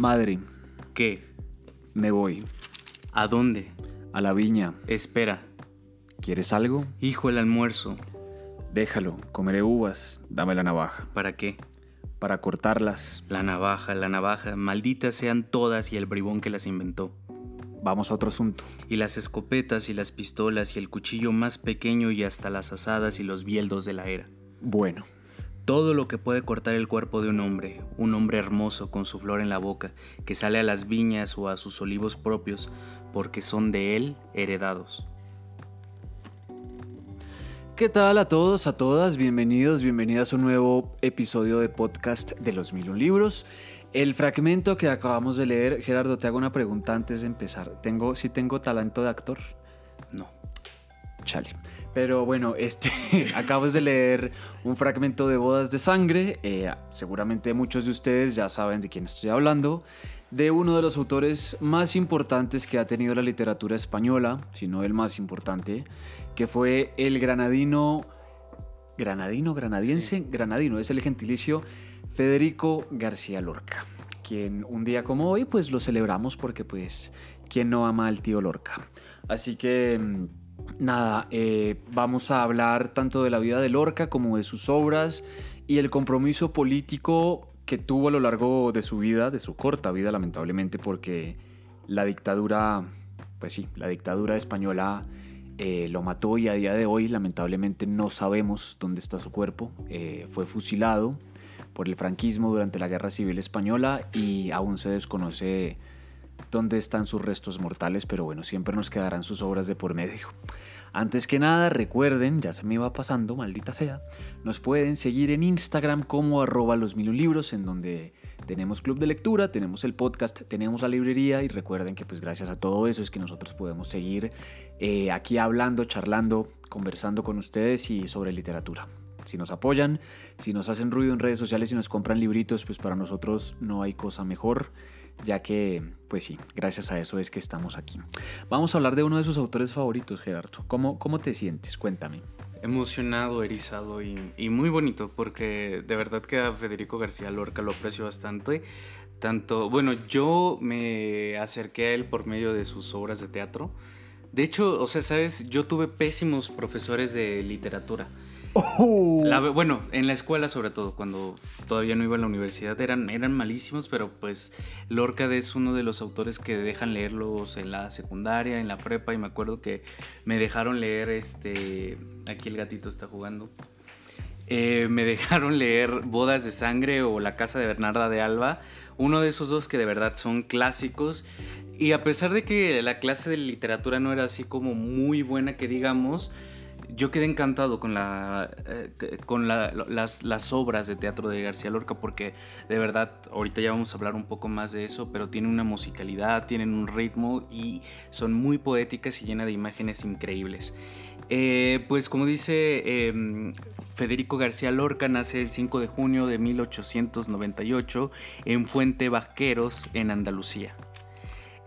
Madre, ¿Qué? me voy. ¿A dónde? A la viña. Espera. ¿Quieres algo? Hijo, el almuerzo. Déjalo. Comeré uvas. Dame la navaja. ¿Para qué? Para cortarlas. La navaja, la navaja. Malditas sean todas y el bribón que las inventó. Vamos a otro asunto. Y las escopetas y las pistolas y el cuchillo más pequeño y hasta las asadas y los bieldos de la era. Bueno, Todo lo que puede cortar el cuerpo de un hombre, un hombre hermoso con su flor en la boca, que sale a las viñas o a sus olivos propios, porque son de él heredados. ¿Qué tal a todos, a todas? Bienvenidos, bienvenidas a un nuevo episodio de podcast de los mil un libros. El fragmento que acabamos de leer, Gerardo, te hago una pregunta antes de empezar. ¿Tengo, si tengo talento de actor? No. Chale. Pero bueno, este, acabamos de leer un fragmento de Bodas de Sangre. eh, seguramente muchos de ustedes ya saben de quién estoy hablando. De uno de los autores más importantes que ha tenido la literatura española, si no el más importante, que fue el granadino. Granadino, granadiense, granadino, es el gentilicio Federico García Lorca, quien un día como hoy pues lo celebramos porque pues quien no ama al tío Lorca. Así que mm, nada, eh, vamos a hablar tanto de la vida de Lorca como de sus obras y el compromiso político que tuvo a lo largo de su vida, de su corta vida lamentablemente, porque la dictadura, pues sí, la dictadura española eh, lo mató y a día de hoy lamentablemente no sabemos dónde está su cuerpo. Eh, fue fusilado por el franquismo durante la Guerra Civil Española y aún se desconoce dónde están sus restos mortales, pero bueno, siempre nos quedarán sus obras de por medio. Antes que nada, recuerden, ya se me va pasando, maldita sea, nos pueden seguir en Instagram como arroba los mil libros, en donde tenemos club de lectura, tenemos el podcast, tenemos la librería y recuerden que pues gracias a todo eso es que nosotros podemos seguir eh, aquí hablando, charlando, conversando con ustedes y sobre literatura. Si nos apoyan, si nos hacen ruido en redes sociales y nos compran libritos, pues para nosotros no hay cosa mejor, ya que, pues sí, gracias a eso es que estamos aquí. Vamos a hablar de uno de sus autores favoritos, Gerardo. ¿Cómo, cómo te sientes? Cuéntame. Emocionado, erizado y, y muy bonito, porque de verdad que a Federico García Lorca lo aprecio bastante. Tanto, bueno, yo me acerqué a él por medio de sus obras de teatro. De hecho, o sea, sabes, yo tuve pésimos profesores de literatura. La- bueno, en la escuela sobre todo, cuando todavía no iba a la universidad, eran, eran malísimos, pero pues Lorca es uno de los autores que dejan leerlos en la secundaria, en la prepa, y me acuerdo que me dejaron leer este... Aquí el gatito está jugando. Eh, me dejaron leer Bodas de Sangre o La Casa de Bernarda de Alba, uno de esos dos que de verdad son clásicos. Y a pesar de que la clase de literatura no era así como muy buena que digamos, yo quedé encantado con, la, eh, con la- las, las obras de teatro de García Lorca porque de verdad, ahorita ya vamos a hablar un poco más de eso, pero tienen una musicalidad, tienen un ritmo y son muy poéticas y llenas de imágenes increíbles. Eh, pues como dice eh, Federico García Lorca, nace el 5 de junio de 1898 en Fuente Vaqueros, en Andalucía.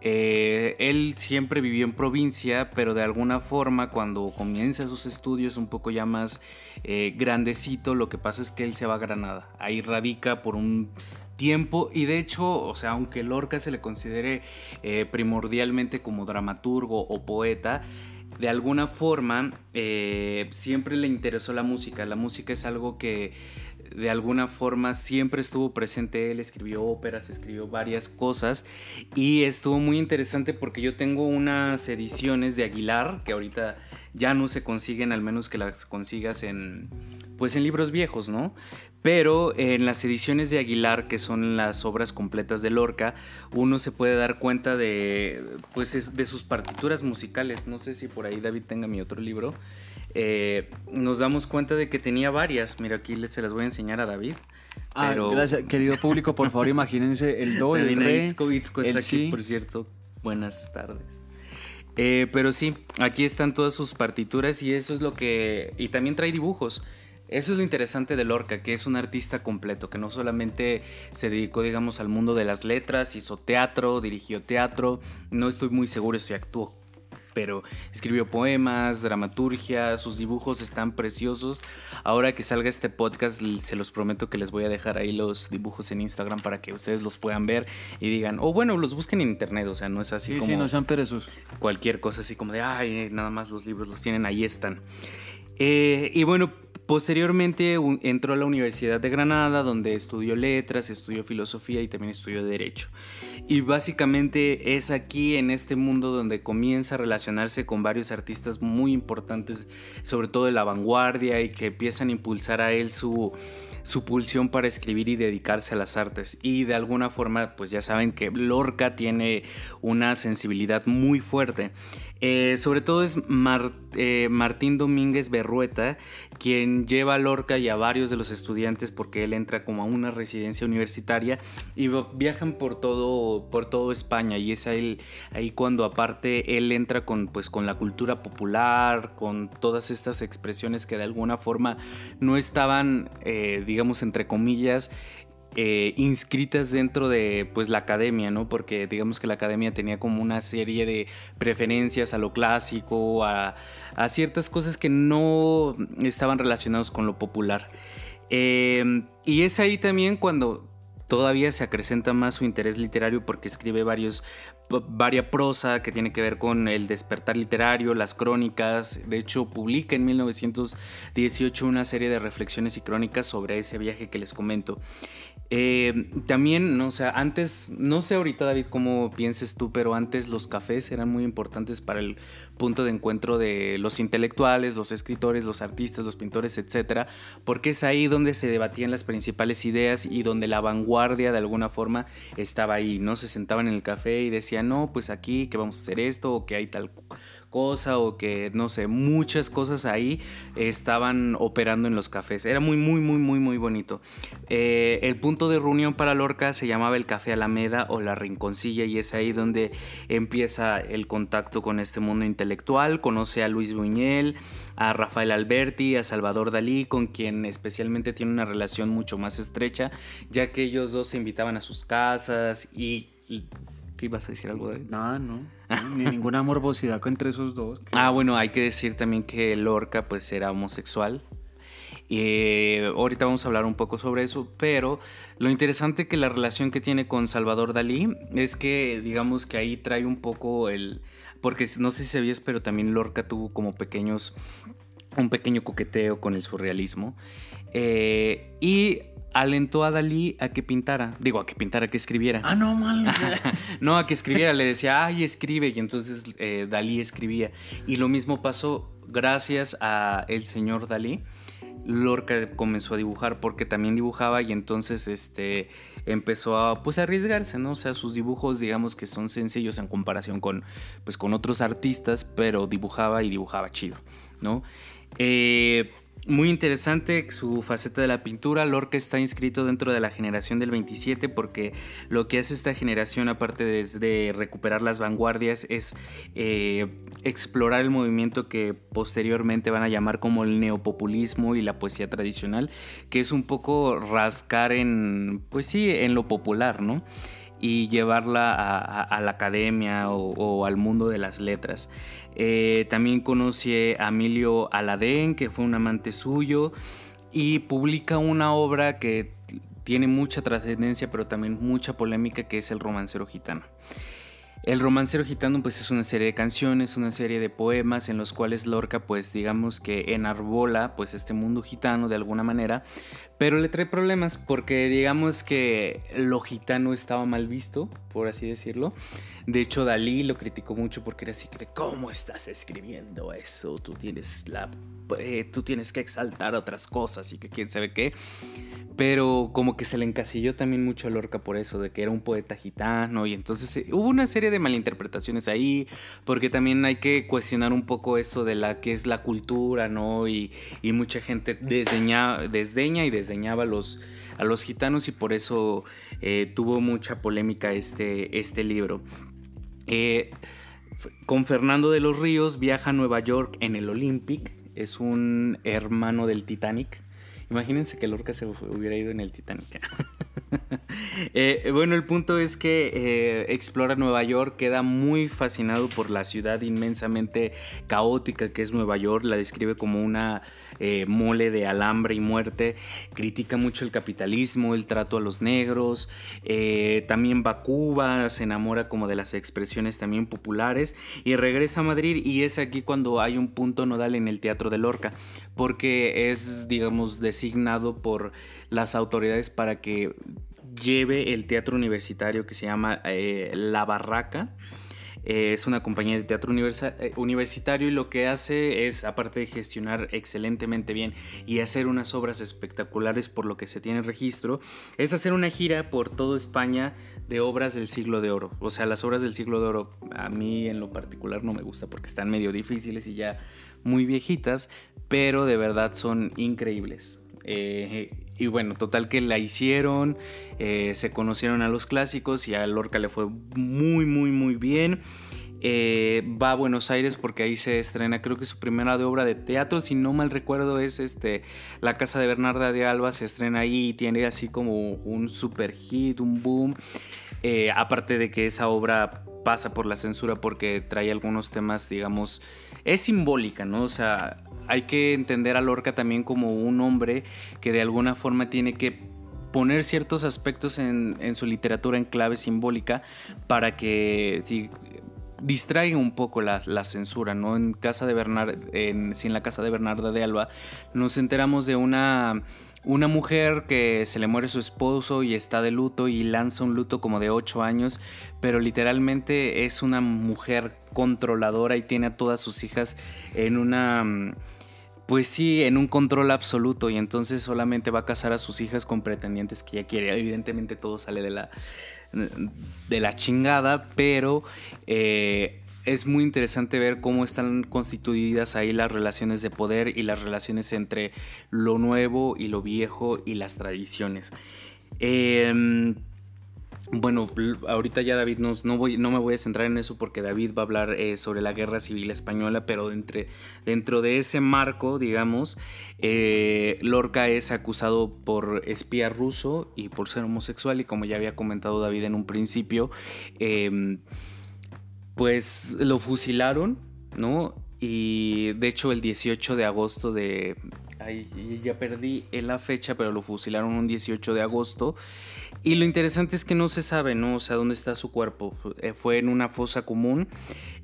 Eh, él siempre vivió en provincia, pero de alguna forma cuando comienza sus estudios un poco ya más eh, grandecito, lo que pasa es que él se va a Granada. Ahí radica por un tiempo y de hecho, o sea, aunque Lorca se le considere eh, primordialmente como dramaturgo o poeta, de alguna forma siempre le interesó la música. La música es algo que de alguna forma siempre estuvo presente. Él escribió óperas, escribió varias cosas y estuvo muy interesante porque yo tengo unas ediciones de Aguilar que ahorita ya no se consiguen, al menos que las consigas en pues en libros viejos, ¿no? Pero en las ediciones de Aguilar, que son las obras completas de Lorca, uno se puede dar cuenta de, pues, es- de sus partituras musicales. No sé si por ahí David tenga mi otro libro. Eh, nos damos cuenta de que tenía varias. Mira, aquí se las voy a enseñar a David. Ah, Pero- gracias. Querido público, por favor, imagínense el do, el re, Itzko, Itzko el está aquí, por cierto. Buenas tardes. Eh, pero sí, aquí están todas sus partituras y eso es lo que... Y también trae dibujos. Eso es lo interesante de Lorca, que es un artista completo, que no solamente se dedicó, digamos, al mundo de las letras, hizo teatro, dirigió teatro, no estoy muy seguro si actuó. Pero escribió poemas, dramaturgia, sus dibujos están preciosos. Ahora que salga este podcast, se los prometo que les voy a dejar ahí los dibujos en Instagram para que ustedes los puedan ver y digan, o bueno, los busquen en internet, o sea, no es así sí, como... Sí, no sean perezosos. Cualquier cosa así como de, ay, nada más los libros los tienen, ahí están. Eh, y bueno, Posteriormente entró a la Universidad de Granada, donde estudió letras, estudió filosofía y también estudió derecho. Y básicamente es aquí en este mundo donde comienza a relacionarse con varios artistas muy importantes, sobre todo de la vanguardia, y que empiezan a impulsar a él su, su pulsión para escribir y dedicarse a las artes. Y de alguna forma, pues ya saben que Lorca tiene una sensibilidad muy fuerte. Eh, sobre todo es eh, Martín Domínguez Berrueta quien lleva a Lorca y a varios de los estudiantes porque él entra como a una residencia universitaria y viajan por todo, por todo España y es ahí, ahí cuando aparte él entra con, pues, con la cultura popular, con todas estas expresiones que de alguna forma no estaban, eh, digamos, entre comillas, eh, inscritas dentro de pues la academia, ¿no? Porque digamos que la academia tenía como una serie de preferencias a lo clásico, a, ciertas cosas que no estaban relacionados con lo popular. Em, y es ahí también cuando todavía se acrecenta más su interés literario porque escribe varios, prosa que tiene que ver con el despertar literario, las crónicas. De hecho, publica en 1918 una serie de reflexiones y crónicas sobre ese viaje que les comento. Eh, también, o sea, antes, no sé ahorita David cómo pienses tú, pero antes los cafés eran muy importantes para el punto de encuentro de los intelectuales, los escritores, los artistas, los pintores, etcétera, porque es ahí donde se debatían las principales ideas y donde la vanguardia de alguna forma estaba ahí, ¿no? Se sentaban en el café y decían, no, pues aquí que vamos a hacer esto o que hay tal cosa o que no sé, muchas cosas ahí estaban operando en los cafés. Era muy, muy, muy, muy, muy bonito. Eh, el punto de reunión para Lorca se llamaba el Café Alameda o la Rinconcilla y es ahí donde empieza el contacto con este mundo intelectual. Conoce a Luis Buñuel, a Rafael Alberti, a Salvador Dalí, con quien especialmente tiene una relación mucho más estrecha, ya que ellos dos se invitaban a sus casas y ibas a decir algo de Nada, no. Ni ninguna morbosidad entre esos dos. Ah, bueno, hay que decir también que Lorca pues era homosexual. Eh, ahorita vamos a hablar un poco sobre eso, pero lo interesante que la relación que tiene con Salvador Dalí es que digamos que ahí trae un poco el... Porque no sé si sabías, pero también Lorca tuvo como pequeños... un pequeño coqueteo con el surrealismo. Eh, y alentó a Dalí a que pintara. Digo, a que pintara, a que escribiera. Ah, no, mal. no, a que escribiera. Le decía, ay, escribe. Y entonces eh, Dalí escribía. Y lo mismo pasó gracias a el señor Dalí. Lorca comenzó a dibujar porque también dibujaba y entonces este empezó a pues arriesgarse, ¿no? O sea, sus dibujos digamos que son sencillos en comparación con pues con otros artistas, pero dibujaba y dibujaba chido, ¿no? Eh, muy interesante su faceta de la pintura. Lorca está inscrito dentro de la generación del 27 porque lo que hace esta generación, aparte de, recuperar las vanguardias, es eh, explorar el movimiento que posteriormente van a llamar como el neopopulismo y la poesía tradicional, que es un poco rascar en, pues sí, en lo popular, ¿no? y llevarla a, la academia o, al mundo de las letras. Eh, también conoce a Emilio Aladén, que fue un amante suyo, y publica una obra que tiene mucha trascendencia, pero también mucha polémica, que es El romancero gitano. El romancero gitano pues es una serie de canciones, una serie de poemas en los cuales Lorca pues digamos que enarbola pues este mundo gitano de alguna manera, pero le trae problemas porque digamos que lo gitano estaba mal visto, por así decirlo. De hecho Dalí lo criticó mucho porque era así de ¿cómo estás escribiendo eso? Tú tienes la eh, tú tienes que exaltar otras cosas y que quién sabe qué. Pero como que se le encasilló también mucho a Lorca por eso, de que era un poeta gitano y entonces eh, hubo una serie de malinterpretaciones ahí, porque también hay que cuestionar un poco eso de la que es la cultura, ¿no? Y, mucha gente desdeña, desdeña y desdeñaba a los, a los gitanos y por eso eh, tuvo mucha polémica este, este libro. con Fernando de los Ríos viaja a Nueva York en el Olympic, es un hermano del Titanic Imagínense que Lorca se hubiera ido en el Titanic. Eh, bueno, el punto es que eh, explora Nueva York, queda muy fascinado por la ciudad inmensamente caótica que es Nueva York, la describe como una eh, mole de alambre y muerte, critica mucho el capitalismo, el trato a los negros, también va a Cuba, se enamora como de las expresiones también populares y regresa a Madrid y es aquí cuando hay un punto nodal en el Teatro de Lorca, porque es, digamos, designado por las autoridades para que lleve el teatro universitario que se llama eh, La Barraca. Eh, es una compañía de teatro eh, universitario y lo que hace es, aparte de gestionar excelentemente bien y hacer unas obras espectaculares por lo que se tiene registro, es hacer una gira por toda España de obras del siglo de oro. O sea, las obras del siglo de oro a mí en lo particular no me gusta porque están medio difíciles y ya muy viejitas, pero de verdad son increíbles. Y bueno, total que la hicieron, eh, se conocieron a los clásicos y a Lorca le fue muy, muy, muy bien. Eh, va a Buenos Aires porque ahí se estrena, creo que su primera obra de teatro, si no mal recuerdo, es este La Casa de Bernarda de Alba, se estrena ahí y tiene así como un super hit, un boom. Eh, aparte de que esa obra pasa por la censura porque trae algunos temas, digamos, es simbólica, ¿no? O sea, hay que entender a Lorca también como un hombre que de alguna forma tiene que poner ciertos aspectos en, su literatura en clave simbólica para que distraiga un poco la, censura, ¿no? En casa de Bernard, en, en la casa de Bernarda de Alba nos enteramos de una una mujer que se le muere su esposo y está de luto y lanza un luto como de 8 años, pero literalmente es una mujer controladora y tiene a todas sus hijas en una... Pues sí, en un control absoluto y entonces solamente va a casar a sus hijas con pretendientes que ella quiere. Evidentemente todo sale de la, de la chingada, pero eh, es muy interesante ver cómo están constituidas ahí las relaciones de poder y las relaciones entre lo nuevo y lo viejo y las tradiciones. Em, bueno, ahorita ya David no, voy, no me voy a centrar en eso porque David va a hablar eh, sobre la guerra civil española, pero dentro de ese marco, digamos, eh, Lorca es acusado por espía ruso y por ser homosexual y como ya había comentado David en un principio, em, pues lo fusilaron, ¿no? Y de hecho el 18 de agosto de... Ay, ya perdí la fecha, pero lo fusilaron un 18 de agosto. Y lo interesante es que no se sabe, ¿no? O sea, dónde está su cuerpo. Eh, fue en una fosa común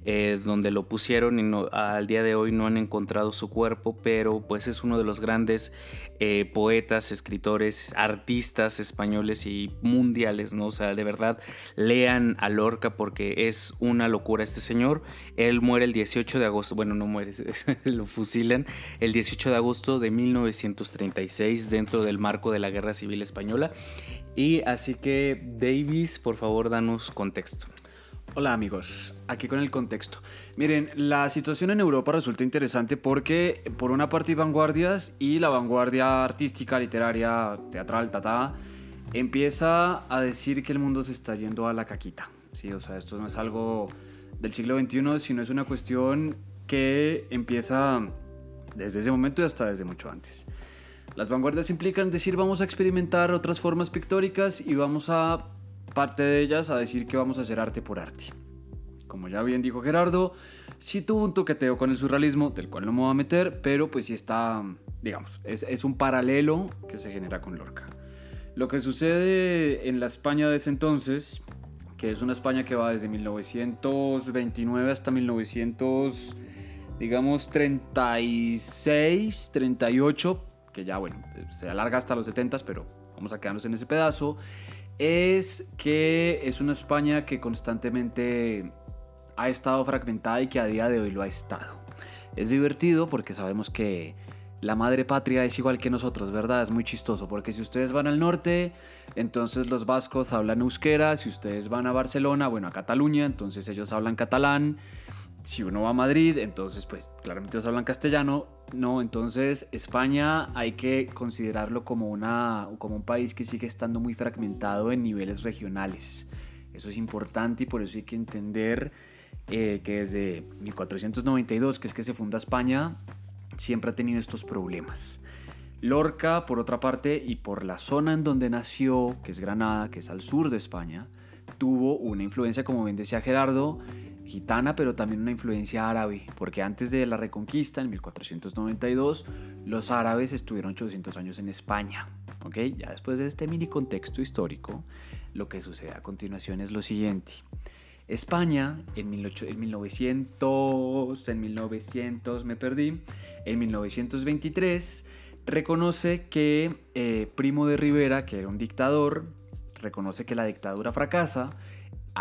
eh, donde lo pusieron y al día de hoy no han encontrado su cuerpo, pero pues es uno de los grandes eh, poetas, escritores, artistas españoles y mundiales, ¿no? O sea, de verdad, lean a Lorca porque es una locura este señor. Él muere el 18 de agosto, bueno, no muere, lo fusilan el 18 de agosto de 1936 dentro del marco de la Guerra Civil Española. Y así que, Davis, por favor, danos contexto. Hola amigos, aquí con el contexto. Miren, la situación en Europa resulta interesante porque por una parte hay vanguardias y la vanguardia artística, literaria, teatral, tata, empieza a decir que el mundo se está yendo a la caquita. Sí, o sea, esto no es algo del siglo XXI, sino es una cuestión que empieza desde ese momento y hasta desde mucho antes. Las vanguardias implican decir vamos a experimentar otras formas pictóricas y vamos a parte de ellas a decir que vamos a hacer arte por arte. Como ya bien dijo Gerardo, sí tuvo un toqueteo con el surrealismo, del cual no me voy a meter, pero pues sí está, digamos, es, un paralelo que se genera con Lorca. Lo que sucede en la España de ese entonces, que es una España que va desde 1929 hasta 1900, digamos, 36, 38, que ya, bueno, se alarga hasta los 70, pero vamos a quedarnos en ese pedazo es que es una España que constantemente ha estado fragmentada y que a día de hoy lo ha estado. Es divertido porque sabemos que la madre patria es igual que nosotros, ¿verdad? Es muy chistoso porque si ustedes van al norte, entonces los vascos hablan euskera, si ustedes van a Barcelona, bueno, a Cataluña, entonces ellos hablan catalán, si uno va a Madrid, entonces pues claramente ellos hablan castellano, no, entonces España hay que considerarlo como, una, como un país que sigue estando muy fragmentado en niveles regionales. Eso es importante y por eso hay que entender eh, que desde 1492, que es que se funda España, siempre ha tenido estos problemas. Lorca, por otra parte, y por la zona en donde nació, que es Granada, que es al sur de España, tuvo una influencia, como bien decía Gerardo, gitana, pero también una influencia árabe, porque antes de la Reconquista, en 1492, los árabes estuvieron 800 años en España. ¿ok? Ya después de este mini contexto histórico, lo que sucede a continuación es lo siguiente. España en, 1900, en 1900 me perdí, en 1923 reconoce que eh, Primo de Rivera, que era un dictador, reconoce que la dictadura fracasa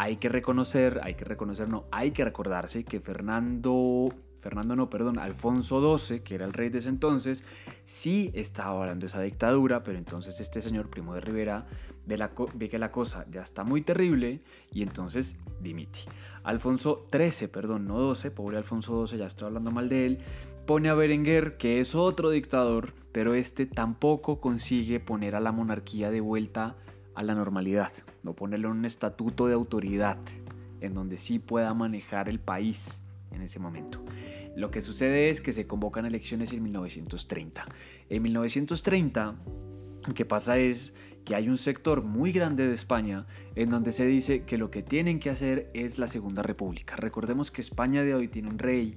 hay que reconocer, hay que reconocer, no, hay que recordarse que Fernando, Fernando no, perdón, Alfonso XII, que era el rey de ese entonces, sí estaba hablando de esa dictadura, pero entonces este señor Primo de Rivera ve, la, ve que la cosa ya está muy terrible y entonces dimite. Alfonso XIII, perdón, no 12, pobre Alfonso XII, ya estoy hablando mal de él, pone a Berenguer, que es otro dictador, pero este tampoco consigue poner a la monarquía de vuelta a la normalidad, no ponerle un estatuto de autoridad en donde sí pueda manejar el país en ese momento. Lo que sucede es que se convocan elecciones en 1930. En 1930, lo que pasa es que hay un sector muy grande de España en donde se dice que lo que tienen que hacer es la Segunda República. Recordemos que España de hoy tiene un rey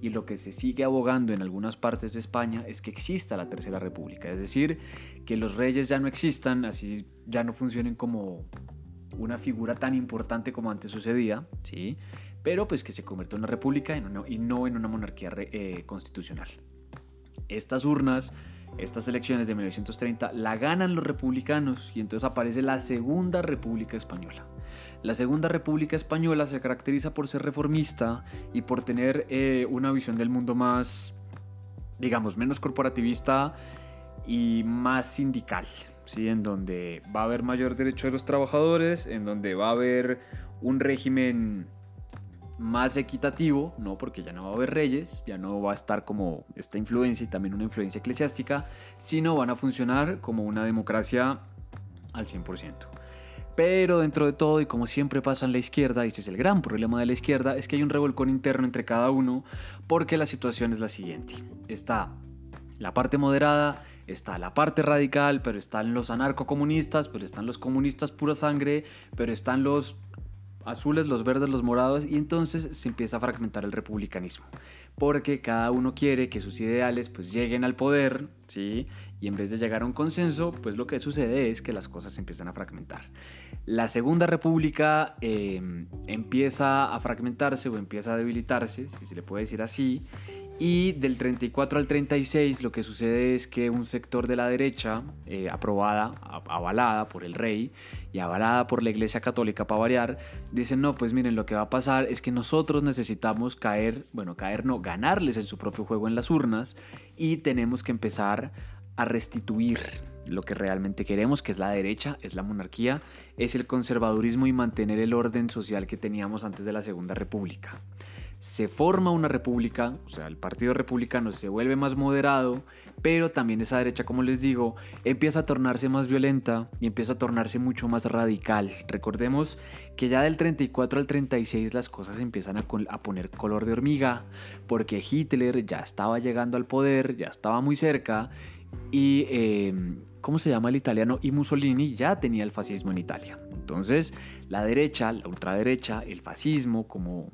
y lo que se sigue abogando en algunas partes de España es que exista la Tercera República, es decir, que los reyes ya no existan, así ya no funcionen como una figura tan importante como antes sucedía, ¿sí? pero pues que se convierta en una república y no en una monarquía eh, constitucional. Estas urnas, estas elecciones de 1930, la ganan los republicanos y entonces aparece la Segunda República Española. La Segunda República Española se caracteriza por ser reformista y por tener eh, una visión del mundo más, digamos, menos corporativista y más sindical, ¿sí? en donde va a haber mayor derecho de los trabajadores, en donde va a haber un régimen más equitativo, no porque ya no va a haber reyes, ya no va a estar como esta influencia y también una influencia eclesiástica, sino van a funcionar como una democracia al 100%. Pero dentro de todo, y como siempre pasa en la izquierda, y ese es el gran problema de la izquierda, es que hay un revolcón interno entre cada uno, porque la situación es la siguiente. Está la parte moderada, está la parte radical, pero están los anarcocomunistas, pero están los comunistas pura sangre, pero están los azules, los verdes, los morados, y entonces se empieza a fragmentar el republicanismo. Porque cada uno quiere que sus ideales pues lleguen al poder, ¿sí? Y en vez de llegar a un consenso, pues lo que sucede es que las cosas se empiezan a fragmentar. La Segunda República em, empieza a fragmentarse o empieza a debilitarse, si se le puede decir así, y del 34 al 36 lo que sucede es que un sector de la derecha, eh, aprobada, avalada por el rey y avalada por la Iglesia Católica para variar, dicen, no, pues miren, lo que va a pasar es que nosotros necesitamos caer, bueno, caer no, ganarles en su propio juego en las urnas y tenemos que empezar a restituir lo que realmente queremos, que es la derecha, es la monarquía, es el conservadurismo y mantener el orden social que teníamos antes de la Segunda República se forma una república, o sea, el Partido Republicano se vuelve más moderado, pero también esa derecha, como les digo, empieza a tornarse más violenta y empieza a tornarse mucho más radical. Recordemos que ya del 34 al 36 las cosas empiezan a, poner color de hormiga, porque Hitler ya estaba llegando al poder, ya estaba muy cerca, y, em, ¿cómo se llama el italiano? Y Mussolini ya tenía el fascismo en Italia. Entonces, la derecha, la ultraderecha, el fascismo, como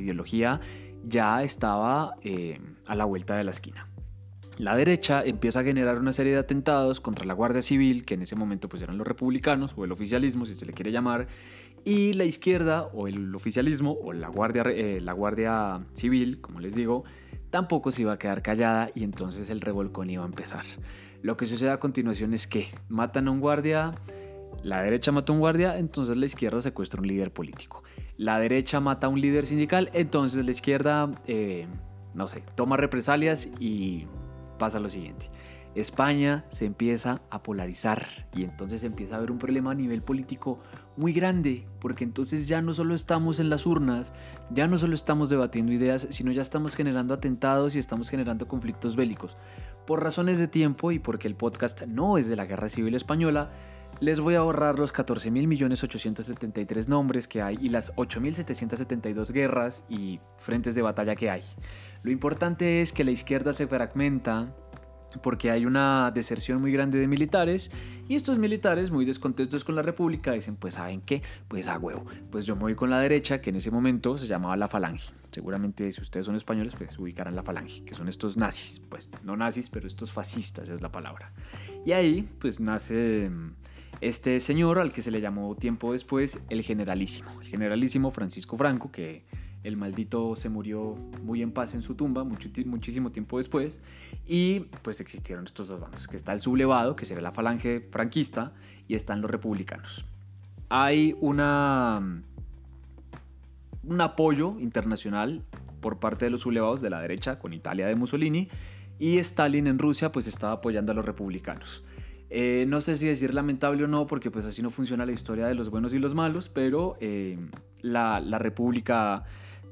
ideología ya estaba eh, a la vuelta de la esquina. La derecha empieza a generar una serie de atentados contra la Guardia Civil, que en ese momento pues eran los republicanos o el oficialismo, si se le quiere llamar, y la izquierda o el oficialismo o la Guardia, eh, la guardia Civil, como les digo, tampoco se iba a quedar callada y entonces el revolcón iba a empezar. Lo que sucede a continuación es que matan a un guardia, la derecha mata a un guardia, entonces la izquierda secuestra a un líder político la derecha mata a un líder sindical, entonces la izquierda, eh, no sé, toma represalias y pasa lo siguiente. España se empieza a polarizar y entonces empieza a haber un problema a nivel político muy grande, porque entonces ya no solo estamos en las urnas, ya no solo estamos debatiendo ideas, sino ya estamos generando atentados y estamos generando conflictos bélicos. Por razones de tiempo y porque el podcast no es de la Guerra Civil Española, les voy a ahorrar los 14.873 nombres que hay y las 8.772 guerras y frentes de batalla que hay. Lo importante es que la izquierda se fragmenta porque hay una deserción muy grande de militares y estos militares muy descontentos con la república dicen pues saben qué pues a huevo. Pues yo me voy con la derecha que en ese momento se llamaba la falange. Seguramente si ustedes son españoles pues ubicarán la falange que son estos nazis. Pues no nazis pero estos fascistas es la palabra. Y ahí pues nace mm, este señor al que se le llamó tiempo después el generalísimo el generalísimo Francisco Franco que el maldito se murió muy en paz en su tumba muchísimo tiempo después. Y pues existieron estos dos bandos, que está el sublevado, que sería la falange franquista, y están los republicanos. Hay un apoyo internacional por parte de los sublevados de la derecha, con Italia de Mussolini, y Stalin en Rusia pues estaba apoyando a los republicanos. Eh, no sé si decir lamentable o no, porque pues así no funciona la historia de los buenos y los malos, pero eh, la, la república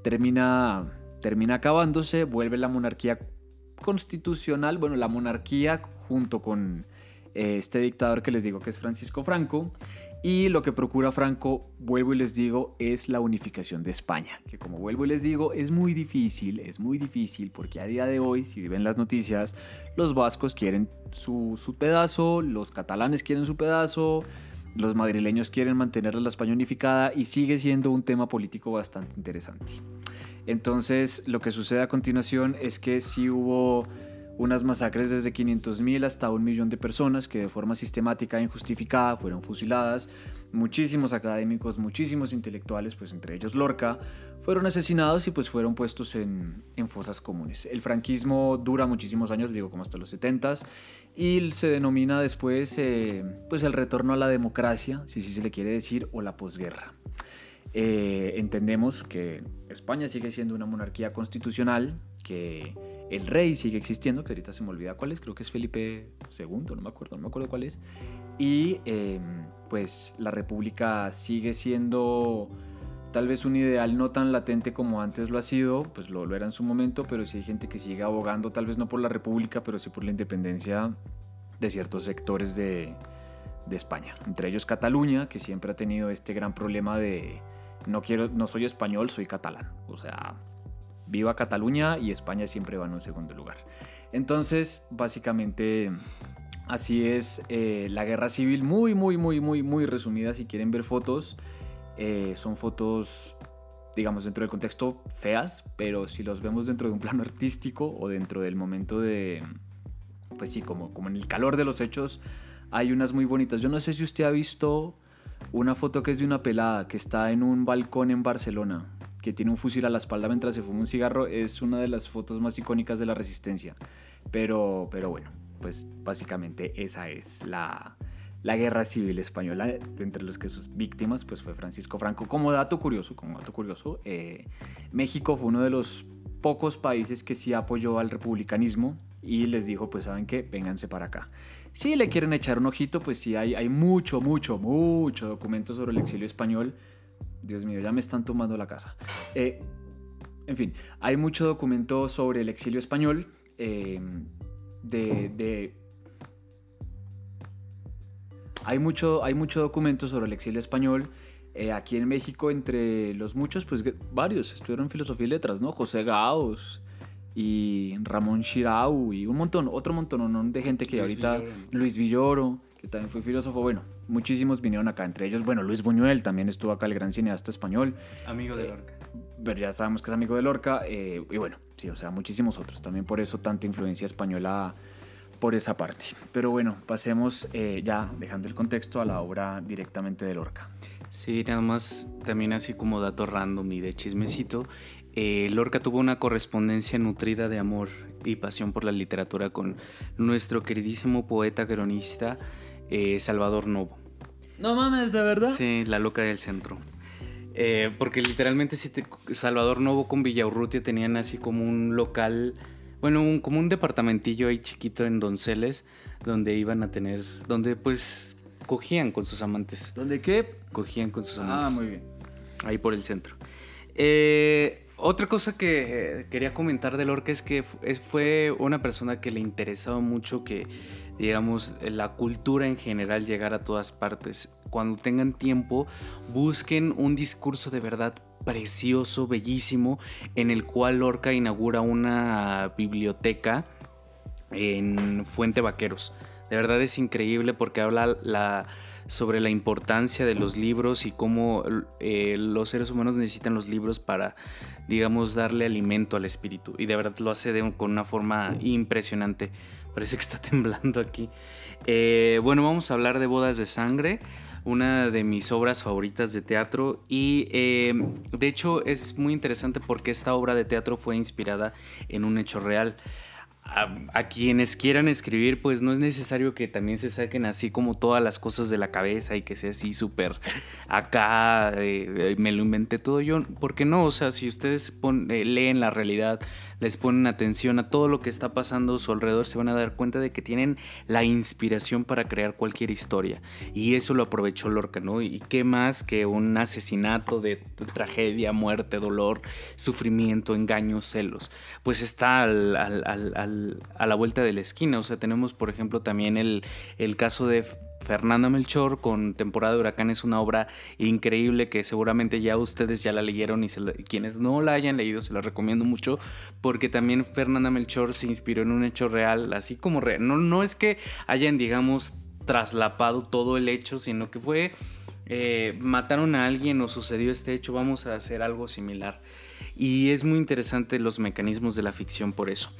termina, termina acabándose, vuelve la monarquía constitucional, bueno, la monarquía junto con eh, este dictador que les digo que es Francisco Franco. Y lo que procura Franco, vuelvo y les digo, es la unificación de España. Que como vuelvo y les digo, es muy difícil, es muy difícil porque a día de hoy, si ven las noticias, los vascos quieren su, su pedazo, los catalanes quieren su pedazo, los madrileños quieren mantener la España unificada y sigue siendo un tema político bastante interesante. Entonces, lo que sucede a continuación es que sí hubo unas masacres desde 500.000 hasta un millón de personas que de forma sistemática e injustificada fueron fusiladas. Muchísimos académicos, muchísimos intelectuales, pues entre ellos Lorca, fueron asesinados y pues fueron puestos en, fosas comunes. El franquismo dura muchísimos años, digo como hasta los 70 y se denomina después eh, pues el retorno a la democracia, si se le quiere decir, o la posguerra. Eh, entendemos que España sigue siendo una monarquía constitucional, que el rey sigue existiendo, que ahorita se me olvida cuál es, creo que es Felipe II, no me acuerdo, no me acuerdo cuál es, y em, pues la república sigue siendo tal vez un ideal no tan latente como antes lo ha sido, pues lo, lo era en su momento, pero sí hay gente que sigue abogando, tal vez no por la república, pero sí por la independencia de ciertos sectores de, de España, entre ellos Cataluña, que siempre ha tenido este gran problema de no quiero, no soy español, soy catalán, o sea, viva Cataluña y España siempre va en un segundo lugar. Entonces, básicamente, así es eh, la guerra civil, muy, muy, muy, muy, muy resumida. Si quieren ver fotos, eh, son fotos, digamos, dentro del contexto feas, pero si los vemos dentro de un plano artístico o dentro del momento de, pues sí, como, como en el calor de los hechos, hay unas muy bonitas. Yo no sé si usted ha visto una foto que es de una pelada que está en un balcón en Barcelona que tiene un fusil a la espalda mientras se fuma un cigarro, es una de las fotos más icónicas de la resistencia. Pero, pero bueno, pues básicamente esa es la, la guerra civil española, entre los que sus víctimas pues fue Francisco Franco. Como dato curioso, como dato curioso, eh, México fue uno de los pocos países que sí apoyó al republicanismo y les dijo, pues saben qué, vénganse para acá. Si le quieren echar un ojito, pues sí hay, hay mucho, mucho, mucho documento sobre el exilio español Dios mío, ya me están tomando la casa. Eh, en fin, hay mucho documento sobre el exilio español. Eh, de, hay, mucho, hay mucho documento sobre el exilio español. Eh, aquí en México, entre los muchos, pues varios estudiaron filosofía y letras, ¿no? José Gaos y Ramón Shirau y un montón, otro montón de gente que ahorita, Luis Villoro, que también fue filósofo. Bueno, muchísimos vinieron acá, entre ellos, bueno, Luis Buñuel también estuvo acá, el gran cineasta español. Amigo de eh, Lorca. pero ya sabemos que es amigo de Lorca. Eh, y bueno, sí, o sea, muchísimos otros. También por eso tanta influencia española por esa parte. Pero bueno, pasemos eh, ya, dejando el contexto, a la obra directamente de Lorca. Sí, nada más también así como dato random y de chismecito. Lorca tuvo una correspondencia nutrida de amor y pasión por la literatura con nuestro queridísimo poeta cronista eh, Salvador Novo. No mames, ¿de verdad? Sí, la loca del centro. Eh, porque literalmente Salvador Novo con Villaurrutia tenían así como un local, bueno, un, como un departamentillo ahí chiquito en Donceles, donde iban a tener, donde pues cogían con sus amantes. ¿Dónde qué? Cogían con sus ah, amantes. Ah, muy bien. Ahí por el centro. Eh, otra cosa que quería comentar de Lorca es que fue una persona que le interesaba mucho que digamos, la cultura en general llegar a todas partes. Cuando tengan tiempo, busquen un discurso de verdad precioso, bellísimo, en el cual Lorca inaugura una biblioteca en Fuente Vaqueros. De verdad es increíble porque habla la, sobre la importancia de los libros y cómo eh, los seres humanos necesitan los libros para, digamos, darle alimento al espíritu. Y de verdad lo hace con una forma impresionante. Parece que está temblando aquí. Eh, bueno, vamos a hablar de Bodas de Sangre, una de mis obras favoritas de teatro. Y eh, de hecho es muy interesante porque esta obra de teatro fue inspirada en un hecho real a, quienes quieran escribir, pues no es necesario que también se saquen así como todas las cosas de la cabeza y que sea así súper acá, eh, me lo inventé todo yo. porque no? O sea, si ustedes eh, leen la realidad, les ponen atención a todo lo que está pasando a su alrededor, se van a dar cuenta de que tienen la inspiración para crear cualquier historia. Y eso lo aprovechó Lorca, ¿no? Y qué más que un asesinato de tragedia, muerte, dolor, sufrimiento, engaños, celos. Pues está al a la vuelta de la esquina. O sea, tenemos, por ejemplo, también el, caso de Fernanda Melchor con Temporada de Huracanes, una obra increíble que seguramente ya ustedes ya la leyeron y quienes no la hayan leído se la recomiendo mucho porque también Fernanda Melchor se inspiró en un hecho real, así como real. No, no es que hayan, digamos, traslapado todo el hecho, sino que fue... Eh, mataron a alguien o sucedió este hecho, vamos a hacer algo similar. Y es muy interesante los mecanismos de la ficción por eso.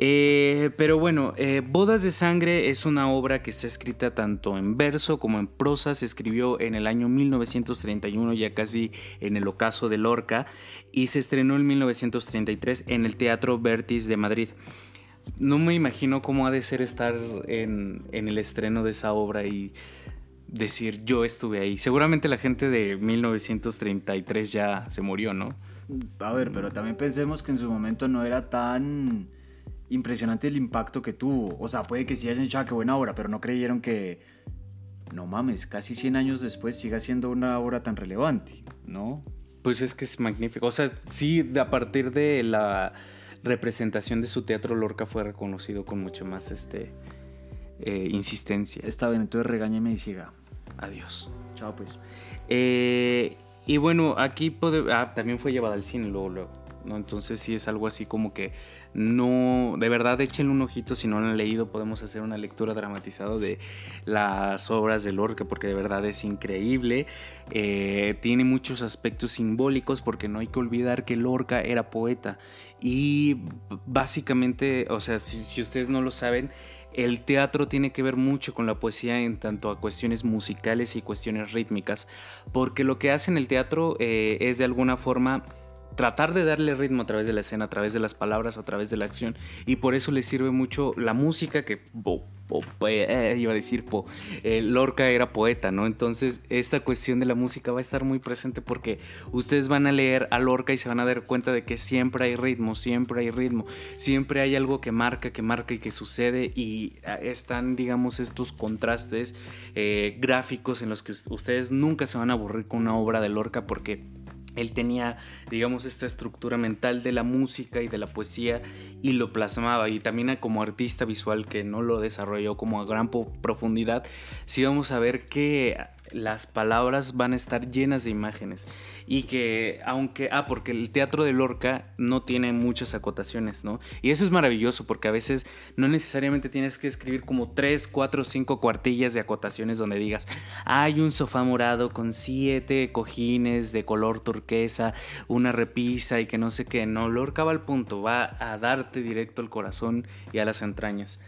Eh, pero bueno, eh, Bodas de Sangre es una obra que está escrita tanto en verso como en prosa. Se escribió en el año 1931, ya casi en el ocaso de Lorca, y se estrenó en 1933 en el Teatro Vertis de Madrid. No me imagino cómo ha de ser estar en, en el estreno de esa obra y decir yo estuve ahí. Seguramente la gente de 1933 ya se murió, ¿no? A ver, pero también pensemos que en su momento no era tan impresionante el impacto que tuvo. O sea, puede que sí hayan dicho, ah, qué buena obra, pero no creyeron que, no mames, casi 100 años después siga siendo una obra tan relevante, ¿no? Pues es que es magnífico. O sea, sí, a partir de la representación de su teatro, Lorca fue reconocido con mucho más este, eh, insistencia. Está bien, entonces regáñeme y siga. Adiós. Chao, pues. Eh, y bueno, aquí ah, también fue llevada al cine luego, luego. Entonces sí es algo así como que no, de verdad échenle un ojito si no lo han leído, podemos hacer una lectura dramatizada de las obras de Lorca porque de verdad es increíble, eh, tiene muchos aspectos simbólicos porque no hay que olvidar que Lorca era poeta. Y básicamente, o sea, si, ustedes no lo saben, el teatro tiene que ver mucho con la poesía en tanto a cuestiones musicales y cuestiones rítmicas, porque lo que hace en el teatro eh, es de alguna forma tratar de darle ritmo a través de la escena, a través de las palabras, a través de la acción. Y por eso le sirve mucho la música que... Eh, iba a decir, po, eh, Lorca era poeta, ¿no? Entonces esta cuestión de la música va a estar muy presente porque ustedes van a leer a Lorca y se van a dar cuenta de que siempre hay ritmo, siempre hay ritmo, siempre hay algo que marca, que marca y que sucede y ah, están, digamos, estos contrastes eh, gráficos en los que ustedes nunca se van a aburrir con una obra de Lorca porque él tenía, digamos, esta estructura mental de la música y de la poesía y lo plasmaba. Y también como artista visual que no lo desarrolló como a gran profundidad, sí vamos a ver que las palabras van a estar llenas de imágenes. Y que aunque ah porque el teatro de Lorca no tiene muchas acotaciones no y eso es maravilloso porque a veces no necesariamente tienes que escribir como tres cuatro cinco cuartillas de acotaciones donde digas hay un sofá morado con siete cojines de color turquesa una repisa y que no sé qué no Lorca va al punto va a darte directo al corazón y a las entrañas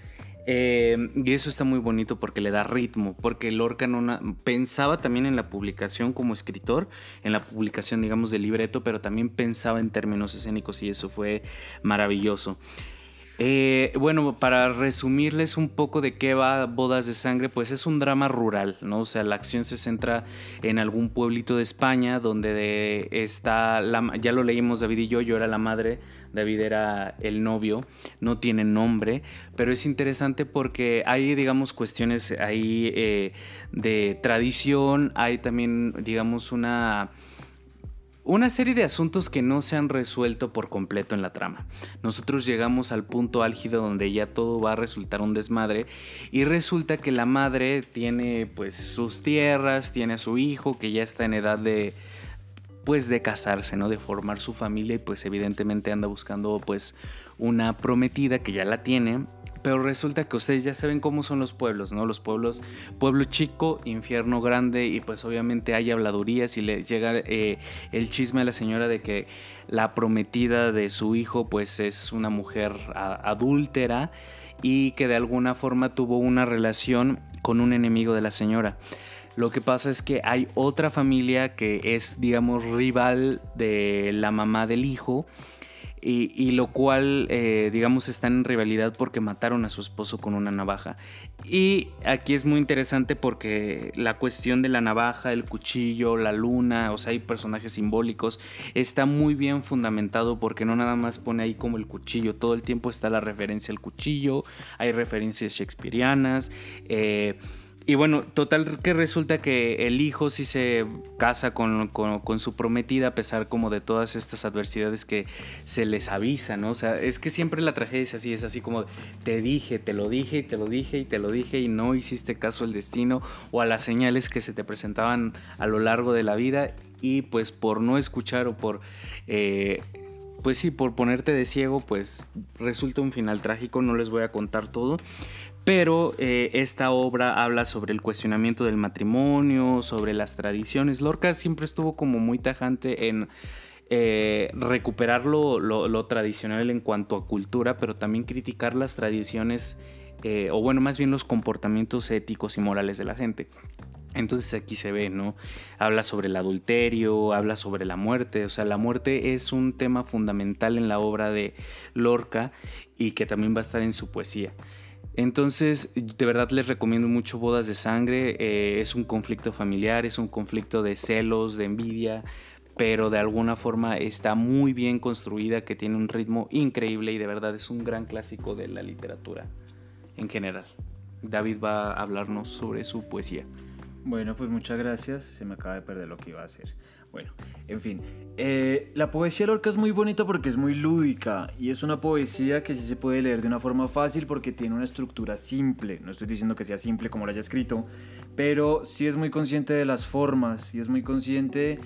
eh, y eso está muy bonito porque le da ritmo, porque Lorca no pensaba también en la publicación como escritor, en la publicación, digamos, del libreto, pero también pensaba en términos escénicos y eso fue maravilloso. Eh, bueno, para resumirles un poco de qué va Bodas de Sangre, pues es un drama rural, ¿no? O sea, la acción se centra en algún pueblito de España donde está, la, ya lo leímos David y yo, yo era la madre, David era el novio, no tiene nombre, pero es interesante porque hay, digamos, cuestiones ahí eh, de tradición, hay también, digamos, una una serie de asuntos que no se han resuelto por completo en la trama. Nosotros llegamos al punto álgido donde ya todo va a resultar un desmadre y resulta que la madre tiene pues sus tierras, tiene a su hijo que ya está en edad de pues de casarse, ¿no? De formar su familia y pues evidentemente anda buscando pues una prometida que ya la tiene Pero resulta que ustedes ya saben cómo son los pueblos, ¿no? Los pueblos, pueblo chico, infierno grande, y pues obviamente hay habladurías y le llega eh, el chisme a la señora de que la prometida de su hijo pues es una mujer adúltera y que de alguna forma tuvo una relación con un enemigo de la señora. Lo que pasa es que hay otra familia que es, digamos, rival de la mamá del hijo. Y, lo cual, eh, digamos, están en rivalidad porque mataron a su esposo con una navaja. Y aquí es muy interesante porque la cuestión de la navaja, el cuchillo, la luna, o sea, hay personajes simbólicos, está muy bien fundamentado porque no nada más pone ahí como el cuchillo, todo el tiempo está la referencia al cuchillo, hay referencias shakespearianas. Eh, y bueno, total que resulta que el hijo sí se casa con, su prometida a pesar como de todas estas adversidades que se les avisa, ¿no? O sea, es que siempre la tragedia es así, es así como te dije, te lo dije y te lo dije y te lo dije y no hiciste caso al destino o a las señales que se te presentaban a lo largo de la vida y pues por no escuchar o por... Eh, pues sí, por ponerte de ciego, pues resulta un final trágico, no les voy a contar todo, pero eh, esta obra habla sobre el cuestionamiento del matrimonio, sobre las tradiciones. Lorca siempre estuvo como muy tajante en eh, recuperar lo, tradicional en cuanto a cultura, pero también criticar las tradiciones, eh, o bueno, más bien los comportamientos éticos y morales de la gente. Entonces aquí se ve, ¿no? Habla sobre el adulterio, habla sobre la muerte, o sea, la muerte es un tema fundamental en la obra de Lorca y que también va a estar en su poesía. Entonces, de verdad les recomiendo mucho Bodas de Sangre. Eh, es un conflicto familiar, es un conflicto de celos, de envidia, pero de alguna forma está muy bien construida, que tiene un ritmo increíble y de verdad es un gran clásico de la literatura en general. David va a hablarnos sobre su poesía. Bueno, pues muchas gracias. Se me acaba de perder lo que iba a hacer. Bueno, en fin. Eh, la poesía de Lorca es muy bonita porque es muy lúdica y es una poesía que sí se puede leer de una forma fácil porque tiene una estructura simple. No estoy diciendo que sea simple como lo haya escrito, pero sí es muy consciente de las formas y es muy consciente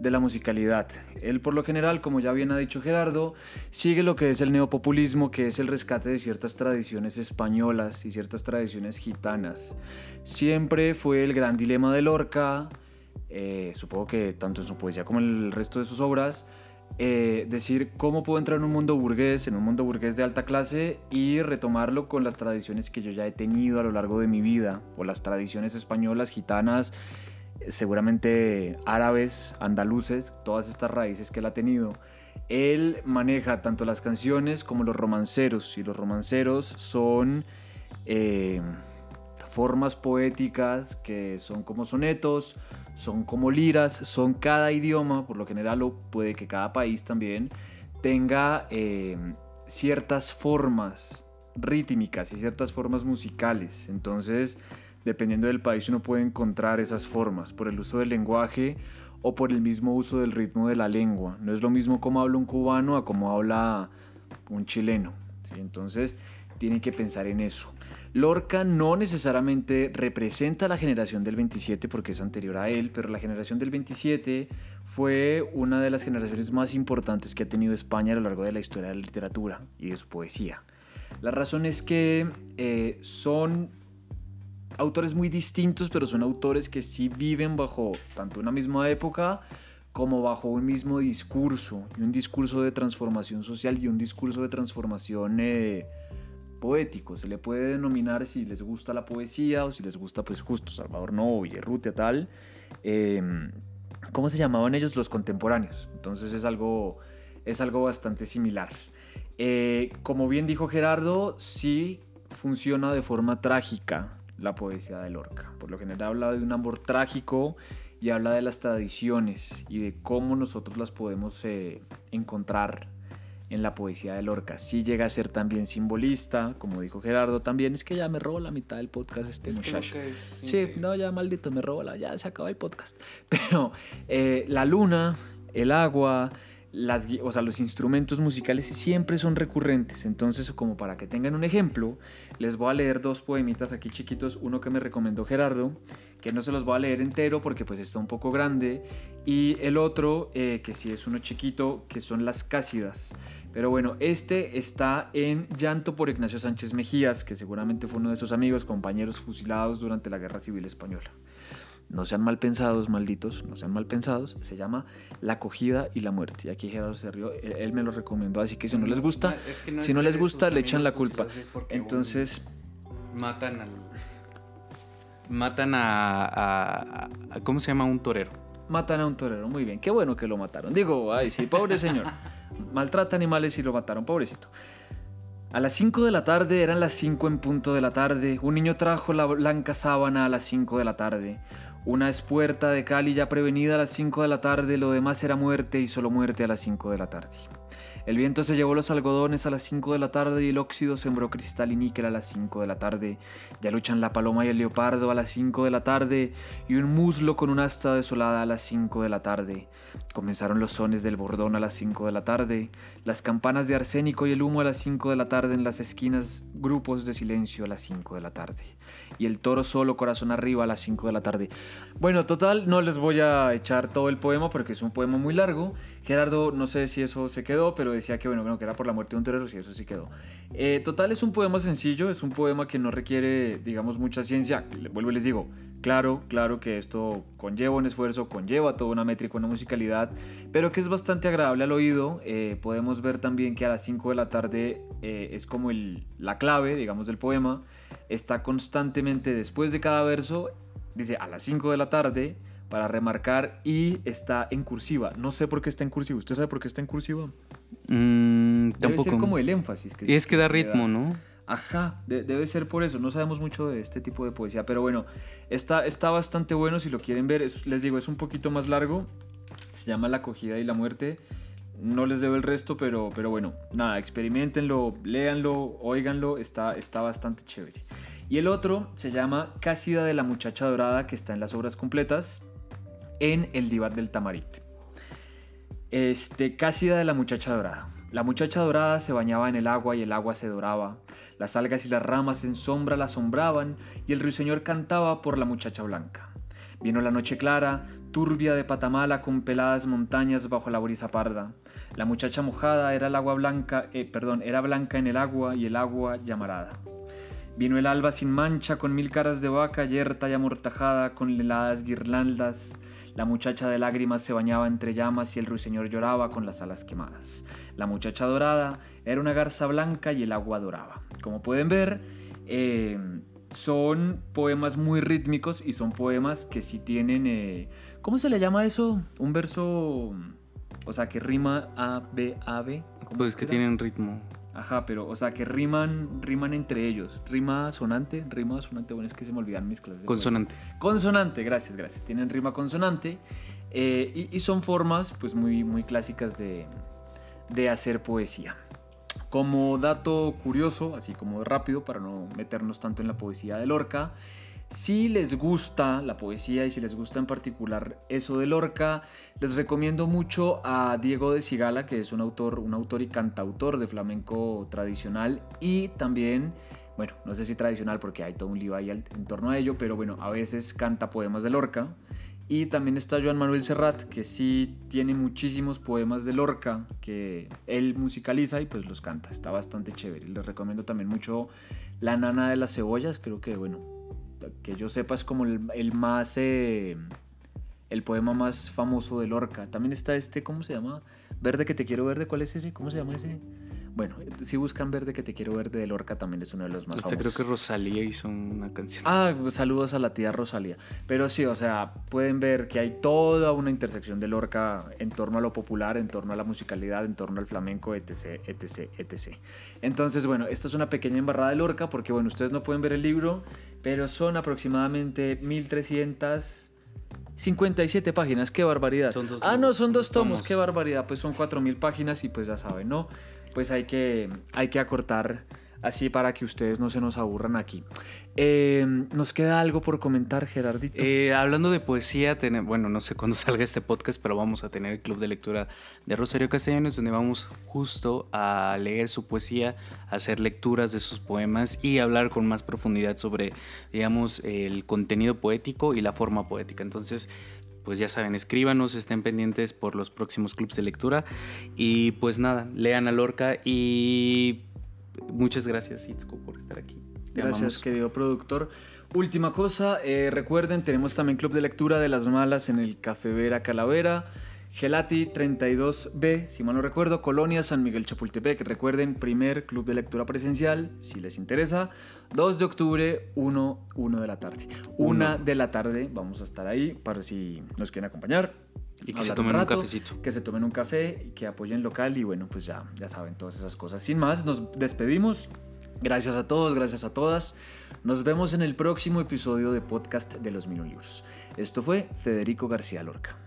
de la musicalidad. Él por lo general, como ya bien ha dicho Gerardo, sigue lo que es el neopopulismo, que es el rescate de ciertas tradiciones españolas y ciertas tradiciones gitanas. Siempre fue el gran dilema de Lorca, eh, supongo que tanto en su poesía como en el resto de sus obras, eh, decir cómo puedo entrar en un mundo burgués, en un mundo burgués de alta clase y retomarlo con las tradiciones que yo ya he tenido a lo largo de mi vida, o las tradiciones españolas, gitanas, seguramente árabes, andaluces, todas estas raíces que él ha tenido. Él maneja tanto las canciones como los romanceros, y los romanceros son... Eh, formas poéticas que son como sonetos, son como liras, son cada idioma, por lo general, o puede que cada país también tenga eh, ciertas formas rítmicas y ciertas formas musicales. Entonces, dependiendo del país, uno puede encontrar esas formas por el uso del lenguaje o por el mismo uso del ritmo de la lengua. No es lo mismo como habla un cubano a como habla un chileno. Entonces, tienen que pensar en eso. Lorca no necesariamente representa a la generación del 27 porque es anterior a él, pero la generación del 27 fue una de las generaciones más importantes que ha tenido España a lo largo de la historia de la literatura y de su poesía. La razón es que eh, son autores muy distintos, pero son autores que sí viven bajo tanto una misma época como bajo un mismo discurso, y un discurso de transformación social y un discurso de transformación... Eh, poético. Se le puede denominar si les gusta la poesía o si les gusta pues justo Salvador Novo, Rutia tal. Em, ¿Cómo se llamaban ellos? Los contemporáneos. Entonces es algo, es algo bastante similar. Eh, como bien dijo Gerardo, sí funciona de forma trágica la poesía de Lorca. Por lo general habla de un amor trágico y habla de las tradiciones y de cómo nosotros las podemos eh, encontrar en la poesía de Lorca. Sí llega a ser también simbolista, como dijo Gerardo, también es que ya me robo la mitad del podcast este muchacho. sí, no, ya maldito, me robo la, ya se acaba el podcast. Pero eh, la luna, el agua, las, o sea, los instrumentos musicales siempre son recurrentes. Entonces, como para que tengan un ejemplo, les voy a leer dos poemitas aquí chiquitos. Uno que me recomendó Gerardo, que no se los voy a leer entero porque pues está un poco grande. Y el otro, eh, que sí es uno chiquito, que son las cásidas. Pero bueno, este está en Llanto por Ignacio Sánchez Mejías, que seguramente fue uno de sus amigos, compañeros fusilados durante la Guerra Civil Española. No sean mal pensados, malditos, no sean mal pensados. Se llama La acogida y la muerte. Y aquí Gerardo se rió, él, me lo recomendó, así que si no les gusta, si no les gusta, le echan la culpa. Entonces... Matan al... Matan a, ¿Cómo se llama? Un torero. Matan a un torero, muy bien. Qué bueno que lo mataron. Digo, ay, sí, pobre señor. Maltrata animales y lo mataron, pobrecito. A las 5 de la tarde, eran las 5 en punto de la tarde, un niño trajo la blanca sábana a las 5 de la tarde. Una espuerta de Cali ya prevenida a las 5 de la tarde, lo demás era muerte y solo muerte a las 5 de la tarde. El viento se llevó los algodones a las 5 de la tarde y el óxido sembró cristal y níquel a las 5 de la tarde. Ya luchan la paloma y el leopardo a las 5 de la tarde y un muslo con un asta desolada a las 5 de la tarde. Comenzaron los sones del bordón a las 5 de la tarde, las campanas de arsénico y el humo a las 5 de la tarde en las esquinas, grupos de silencio a las 5 de la tarde. Y el toro solo corazón arriba a las 5 de la tarde. Bueno, total, no les voy a echar todo el poema porque es un poema muy largo Gerardo, no sé si eso se quedó, pero decía que bueno, que era por la muerte de un torero, sí, eso sí quedó. Eh, total, es un poema sencillo, es un poema que no requiere, digamos, mucha ciencia. Vuelvo y les digo, claro, claro que esto conlleva un esfuerzo, conlleva toda una métrica, una musicalidad, pero que es bastante agradable al oído. Eh, podemos ver también que a las 5 de la tarde eh, es como la clave, digamos, del poema. Está constantemente después de cada verso, dice a las 5 de la tarde para remarcar y está en cursiva. No sé por qué está en cursiva. ¿Usted sabe por qué está en cursiva? Mm, debe ser como el énfasis. Que y es que da ritmo, ¿no? Ajá, debe ser por eso. No sabemos mucho de este tipo de poesía, pero bueno, está, está bastante bueno si lo quieren ver. les digo, es un poquito más largo. Se llama La acogida y la muerte. No les debo el resto, pero, pero bueno, nada, experimentenlo, léanlo, óiganlo, está, está bastante chévere. Y el otro se llama Cásida de la muchacha dorada, que está en las obras completas en el Divat del Tamarit. Este, Cásida de la muchacha dorada. La muchacha dorada se bañaba en el agua y el agua se doraba. Las algas y las ramas en sombra la asombraban y el ruiseñor cantaba por la muchacha blanca. Vino la noche clara, turbia de patamala con peladas montañas bajo la brisa parda. La muchacha mojada era el agua blanca, eh, perdón, era blanca en el agua y el agua llamarada. Vino el alba sin mancha con mil caras de vaca yerta y amortajada con heladas guirnaldas la muchacha de lágrimas se bañaba entre llamas y el ruiseñor lloraba con las alas quemadas. La muchacha dorada era una garza blanca y el agua doraba. Como pueden ver, eh, son poemas muy rítmicos y son poemas que sí tienen... Eh, ¿Cómo se le llama eso? Un verso... O sea, que rima A, B, A, B. Pues que tienen ritmo. Ajá, pero, o sea, que riman, riman entre ellos. Rima sonante, rima sonante, bueno, es que se me olvidan mis clases. consonante. Consonante, gracias, gracias. Tienen rima consonante eh, y, son formas, pues, muy, muy clásicas de, de hacer poesía. Como dato curioso, así como rápido, para no meternos tanto en la poesía de Lorca, si les gusta la poesía y si les gusta en particular eso de Lorca, les recomiendo mucho a Diego de Sigala, que es un autor, un autor y cantautor de flamenco tradicional y también, bueno, no sé si tradicional porque hay todo un lío ahí en torno a ello, pero bueno, a veces canta poemas de Lorca. Y también está Joan Manuel Serrat, que sí tiene muchísimos poemas de Lorca que él musicaliza y pues los canta. Está bastante chévere. Les recomiendo también mucho La Nana de las Cebollas. Creo que, bueno, que yo sepa es como el, más... Eh, el poema más famoso de Lorca. También está este, ¿cómo se llama? Verde que te quiero verde, ¿cuál es ese? ¿Cómo se llama ese? Bueno, si buscan Verde que te quiero verde de Lorca también es uno de los más este famosos. creo que Rosalía hizo una canción. Ah, saludos a la tía Rosalía. Pero sí, o sea, pueden ver que hay toda una intersección de Lorca en torno a lo popular, en torno a la musicalidad, en torno al flamenco, etc, etc, etc. Entonces, bueno, esta es una pequeña embarrada de Lorca porque, bueno, ustedes no pueden ver el libro, pero son aproximadamente 1357 páginas, qué barbaridad. ah, no, son dos tomos, qué barbaridad. Pues son 4000 páginas y pues ya saben, ¿no? Pues hay que, hay que acortar así para que ustedes no se nos aburran aquí. Eh, ¿Nos queda algo por comentar, Gerardito? Eh, hablando de poesía, bueno, no sé cuándo salga este podcast, pero vamos a tener el club de lectura de Rosario Castellanos, donde vamos justo a leer su poesía, hacer lecturas de sus poemas y hablar con más profundidad sobre, digamos, el contenido poético y la forma poética. Entonces, pues ya saben, escríbanos, estén pendientes por los próximos clubes de lectura. Y pues nada, lean a Lorca y muchas gracias, Itzko, por estar aquí. gracias, querido productor. Última cosa, eh, recuerden, tenemos también club de lectura de las malas en el Café Vera Calavera. Gelati 32B, si mal no recuerdo, Colonia San Miguel Chapultepec. Recuerden, primer club de lectura presencial, si les interesa. 2 de octubre, 1, 1 de la tarde. 1 de la tarde, vamos a estar ahí para si nos quieren acompañar. Y que se tomen un, cafecito. Que se tomen un café, y que apoyen local y bueno, pues ya, ya saben todas esas cosas. Sin más, nos despedimos. Gracias a todos, gracias a todas. Nos vemos en el próximo episodio de podcast de los Mil Libros. Esto fue Federico García Lorca.